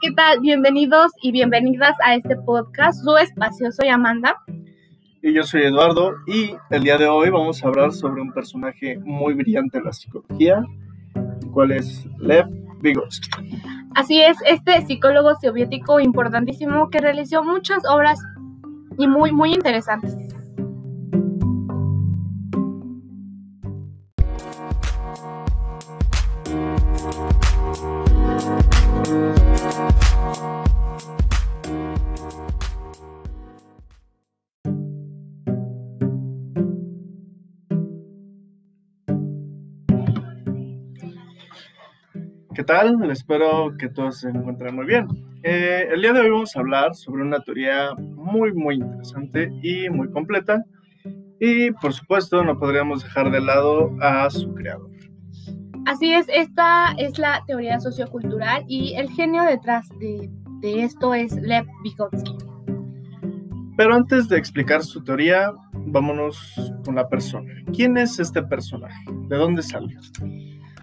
¿qué tal? Bienvenidos y bienvenidas a este podcast, su espacio. Soy Amanda. Y yo soy Eduardo y el día de hoy vamos a hablar sobre un personaje muy brillante en la psicología, el cual es Lev Vygotsky. Así es, este psicólogo soviético importantísimo que realizó muchas obras y muy, muy interesantes. ¿Qué tal? Espero que todos se encuentren muy bien. Eh, el día de hoy vamos a hablar sobre una teoría muy, muy interesante y muy completa. Y por supuesto, no podríamos dejar de lado a su creador. Así es, esta es la teoría sociocultural y el genio detrás de, de esto es Lev Vygotsky. Pero antes de explicar su teoría, vámonos con la persona. ¿Quién es este personaje? ¿De dónde salió?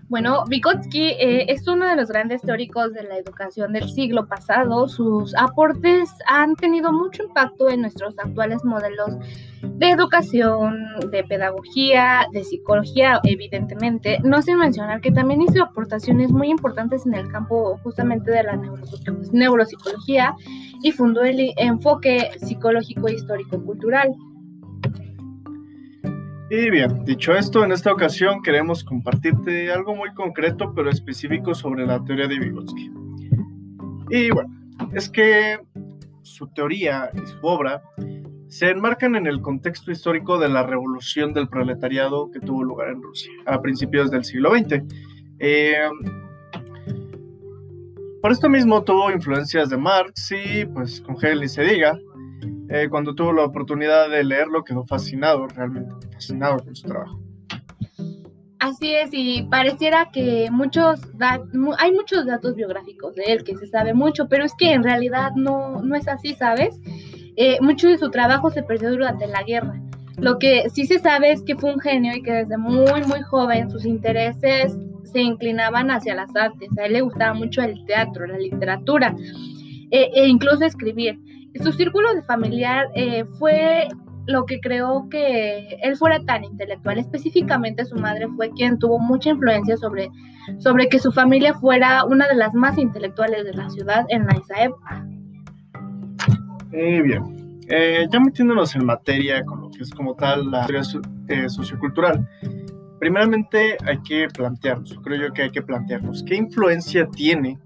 Bueno, Vygotsky eh, es uno de los grandes teóricos de la educación del siglo pasado. Sus aportes han tenido mucho impacto en nuestros actuales modelos de educación, de pedagogía, de psicología, evidentemente. No sin mencionar que también hizo aportaciones muy importantes en el campo justamente de la neuropsicología y fundó el enfoque psicológico histórico-cultural. Y bien, dicho esto, en esta ocasión queremos compartirte algo muy concreto pero específico sobre la teoría de Vygotsky. Y bueno, es que su teoría y su obra se enmarcan en el contexto histórico de la revolución del proletariado que tuvo lugar en Rusia a principios del siglo XX. Eh, por esto mismo tuvo influencias de Marx y pues con Hegel se diga, eh, cuando tuvo la oportunidad de leerlo quedó fascinado, realmente fascinado con su trabajo. Así es, y pareciera que muchos hay muchos datos biográficos de él que se sabe mucho, pero es que en realidad no, no es así, ¿sabes? Eh, mucho de su trabajo se perdió durante la guerra. Lo que sí se sabe es que fue un genio y que desde muy, muy joven sus intereses se inclinaban hacia las artes. A él le gustaba mucho el teatro, la literatura e, e incluso escribir. Su círculo de familiar eh, fue lo que creó que él fuera tan intelectual. Específicamente su madre fue quien tuvo mucha influencia sobre, sobre que su familia fuera una de las más intelectuales de la ciudad en esa época. Eh, bien, eh, ya metiéndonos en materia con lo que es como tal la teoría eh, sociocultural, primeramente hay que plantearnos, creo yo que hay que plantearnos, ¿qué influencia tiene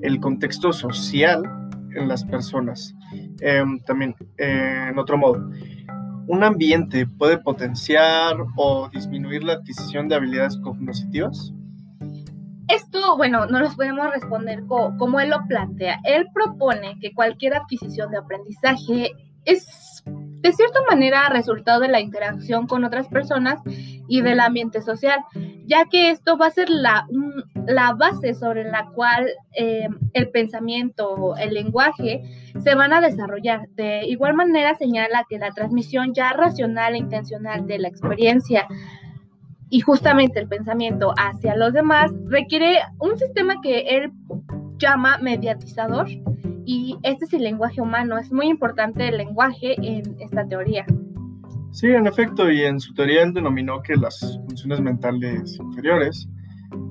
el contexto social en las personas? Em, también, en otro modo, ¿un ambiente puede potenciar o disminuir la adquisición de habilidades cognitivas? Esto, bueno, no nos podemos responder como él lo plantea. Él propone que cualquier adquisición de aprendizaje es de cierta manera resultado de la interacción con otras personas y del ambiente social, ya que esto va a ser la, la base sobre la cual eh, el pensamiento, el lenguaje se van a desarrollar. De igual manera señala que la transmisión ya racional e intencional de la experiencia y justamente el pensamiento hacia los demás requiere un sistema que él llama mediatizador y este es el lenguaje humano. Es muy importante el lenguaje en esta teoría. Sí, en efecto, y en su teoría él denominó que las funciones mentales inferiores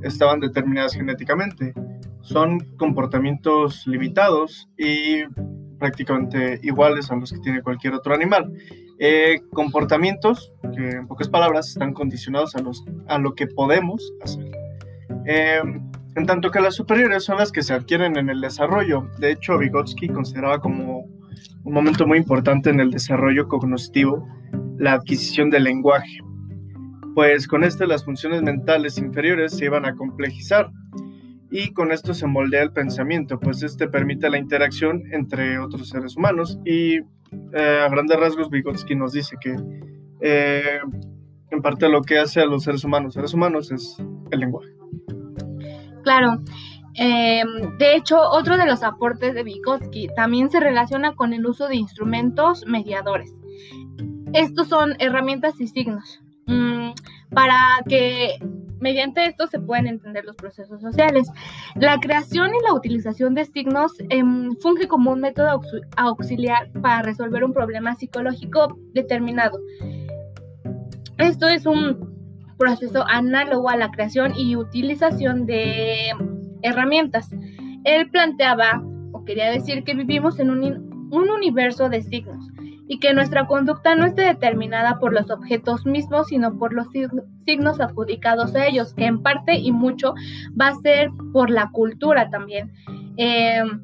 estaban determinadas genéticamente. Son comportamientos limitados y prácticamente iguales a los que tiene cualquier otro animal. Eh, comportamientos que en pocas palabras están condicionados a, los, a lo que podemos hacer. Eh, en tanto que las superiores son las que se adquieren en el desarrollo. De hecho, Vygotsky consideraba como un momento muy importante en el desarrollo cognitivo la adquisición del lenguaje, pues con este las funciones mentales inferiores se iban a complejizar y con esto se moldea el pensamiento, pues este permite la interacción entre otros seres humanos y eh, a grandes rasgos Vygotsky nos dice que eh, en parte lo que hace a los seres humanos seres humanos es el lenguaje. Claro. Em, de hecho, otro de los aportes de Vygotsky también se relaciona con el uso de instrumentos mediadores. Estos son herramientas y signos mm, para que Mediante esto se pueden entender los procesos sociales. La creación y la utilización de signos em, funge como un método auxiliar para resolver un problema psicológico determinado. Esto es un proceso análogo a la creación y utilización de herramientas. Él planteaba, o quería decir, que vivimos en un, un universo de signos y que nuestra conducta no esté determinada por los objetos mismos, sino por los signos adjudicados a ellos, que en parte y mucho va a ser por la cultura también. Em,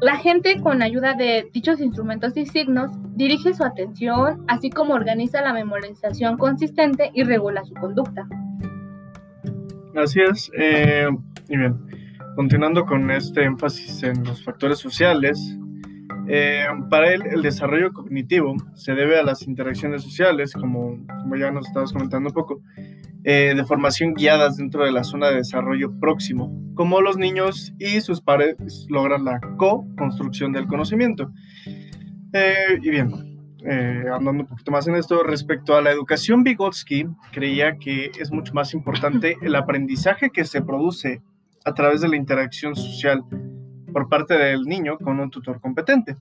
la gente con ayuda de dichos instrumentos y signos dirige su atención, así como organiza la memorización consistente y regula su conducta. Así es. Eh, y bien, continuando con este énfasis en los factores sociales, eh, para él, el desarrollo cognitivo se debe a las interacciones sociales, como, ya nos estabas comentando un poco, eh, de formación guiadas dentro de la zona de desarrollo próximo, como los niños y sus padres logran la co-construcción del conocimiento. Eh, y bien, andando un poquito más en esto, respecto a la educación, Vygotsky creía que es mucho más importante el aprendizaje que se produce a través de la interacción social por parte del niño con un tutor competente,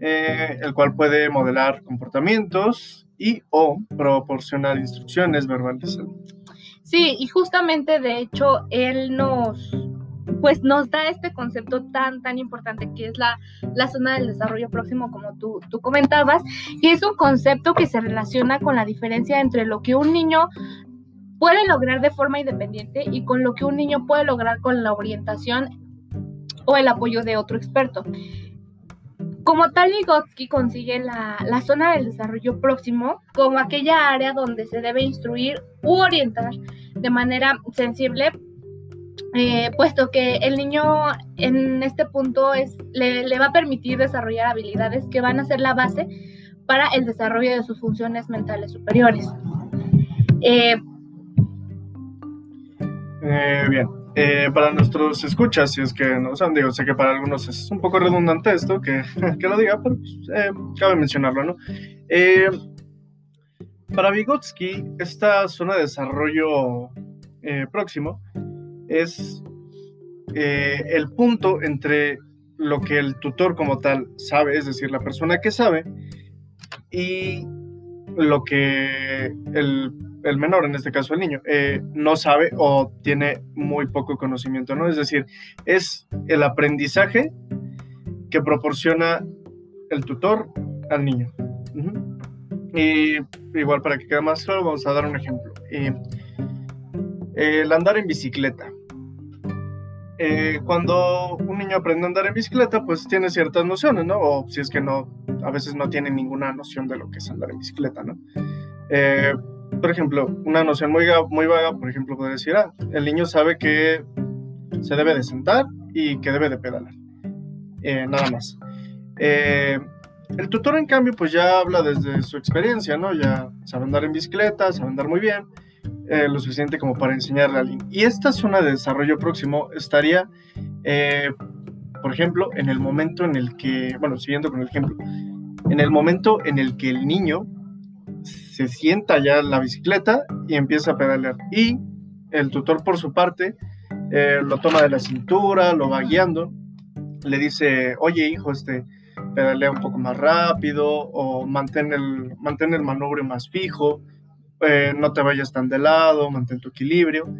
eh, el cual puede modelar comportamientos y o proporcionar instrucciones verbales. Sí, y justamente de hecho él nos pues nos da este concepto tan, tan importante que es la, la zona del desarrollo próximo, como tú, tú comentabas, y es un concepto que se relaciona con la diferencia entre lo que un niño puede lograr de forma independiente y con lo que un niño puede lograr con la orientación o el apoyo de otro experto. Como tal, Vygotsky consigue la, zona del desarrollo próximo como aquella área donde se debe instruir u orientar de manera sensible, eh, puesto que el niño en este punto es, le, va a permitir desarrollar habilidades que van a ser la base para el desarrollo de sus funciones mentales superiores. Eh, eh, bien, eh, para nuestros escuchas, si es que no saben, digo, sé que para algunos es un poco redundante esto, que, que lo diga, pero pues, eh, cabe mencionarlo, ¿no? Eh, para Vygotsky, esta zona de desarrollo próximo es el punto entre lo que el tutor como tal sabe, es decir, la persona que sabe, y lo que el el menor, en este caso el niño, eh, no sabe o tiene muy poco conocimiento, ¿no? Es decir, es el aprendizaje que proporciona el tutor al niño. Y igual para que quede más claro, vamos a dar un ejemplo. el andar en bicicleta. Eh, cuando un niño aprende a andar en bicicleta, pues tiene ciertas nociones, ¿no? O si es que no, a veces no tiene ninguna noción de lo que es andar en bicicleta, ¿no? Eh, por ejemplo, una noción muy, muy vaga, por ejemplo, puede decir, ah, el niño sabe que se debe de sentar y que debe de pedalar. Eh, nada más. Eh, el tutor, en cambio, pues ya habla desde su experiencia, ¿no? Ya sabe andar en bicicleta, sabe andar muy bien, eh, lo suficiente como para enseñarle a alguien. Y esta zona de desarrollo próximo estaría, por ejemplo, en el momento en el que, bueno, siguiendo con el ejemplo, en el momento en el que el niño se sienta ya en la bicicleta y empieza a pedalear. Y el tutor por su parte eh, lo toma de la cintura, lo va guiando, le dice, oye hijo, este, pedalea un poco más rápido o mantén el, mantén el manubrio más fijo, eh, no te vayas tan de lado, mantén tu equilibrio.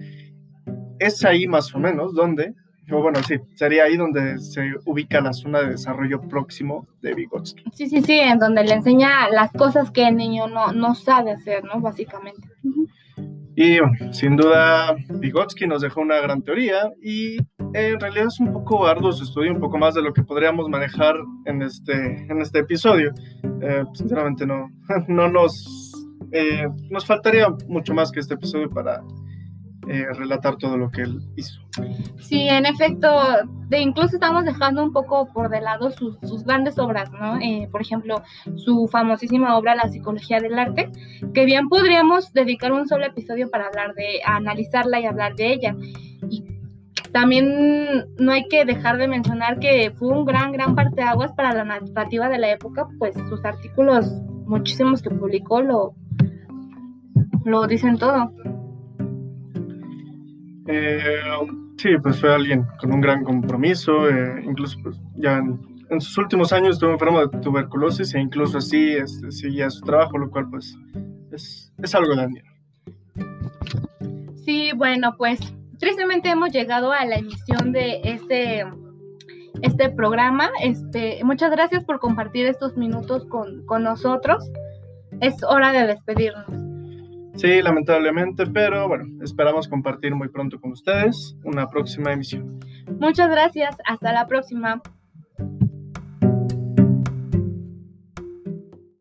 Es ahí más o menos donde bueno, sí, sería ahí donde se ubica la zona de desarrollo próximo de Vygotsky. Sí, sí, sí, en donde le enseña las cosas que el niño no, no sabe hacer, ¿no? Básicamente. Y bueno, sin duda, Vygotsky nos dejó una gran teoría y en realidad es un poco arduo su estudio, un poco más de lo que podríamos manejar en este, en este episodio. Eh, sinceramente no, no nos, eh, nos faltaría mucho más que este episodio para eh, relatar todo lo que él hizo. Sí, en efecto, de incluso estamos dejando un poco por de lado sus, grandes obras, ¿no? Eh, por ejemplo, su famosísima obra La psicología del arte, que bien podríamos dedicar un solo episodio para hablar de, analizarla y hablar de ella. Y también no hay que dejar de mencionar que fue un gran, gran parteaguas para la narrativa de la época, pues sus artículos, muchísimos que publicó, lo, lo dicen todo. Eh, sí, pues fue alguien con un gran compromiso, eh, incluso pues, ya en, sus últimos años estuvo enfermo de tuberculosis e incluso así este, seguía su trabajo, lo cual pues es, es algo de admirar. Sí, bueno, pues tristemente hemos llegado a la emisión de este, este programa. Este, muchas gracias por compartir estos minutos con, con nosotros. Es hora de despedirnos. Sí, lamentablemente, pero bueno, esperamos compartir muy pronto con ustedes una próxima emisión. Muchas gracias, hasta la próxima.